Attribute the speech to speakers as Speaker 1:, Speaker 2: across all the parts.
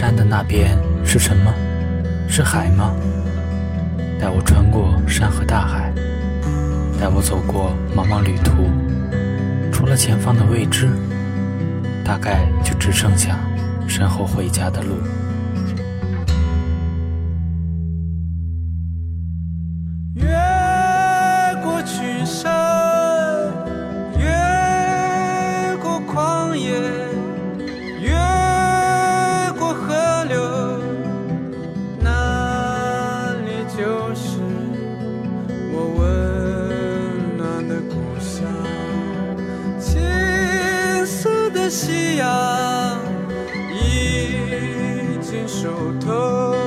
Speaker 1: 山的那边是什么？是海吗？带我穿过山和大海，带我走过茫茫旅途。除了前方的未知，大概就只剩下身后回家的路。
Speaker 2: 熟透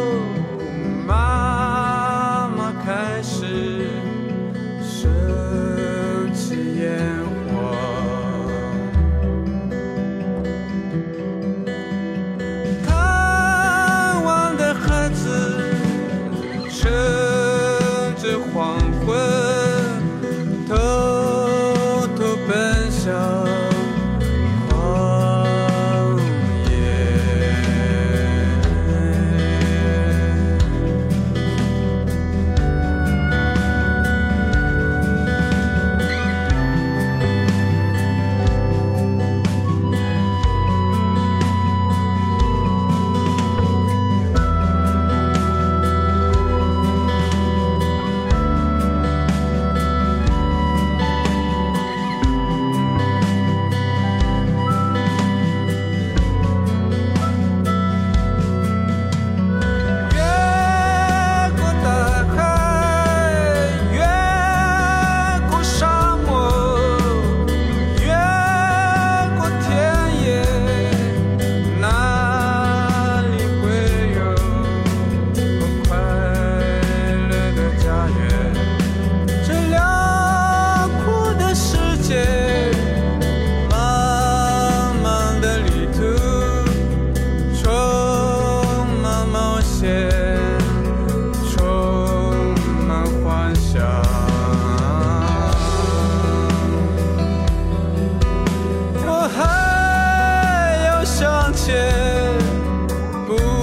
Speaker 2: Boo.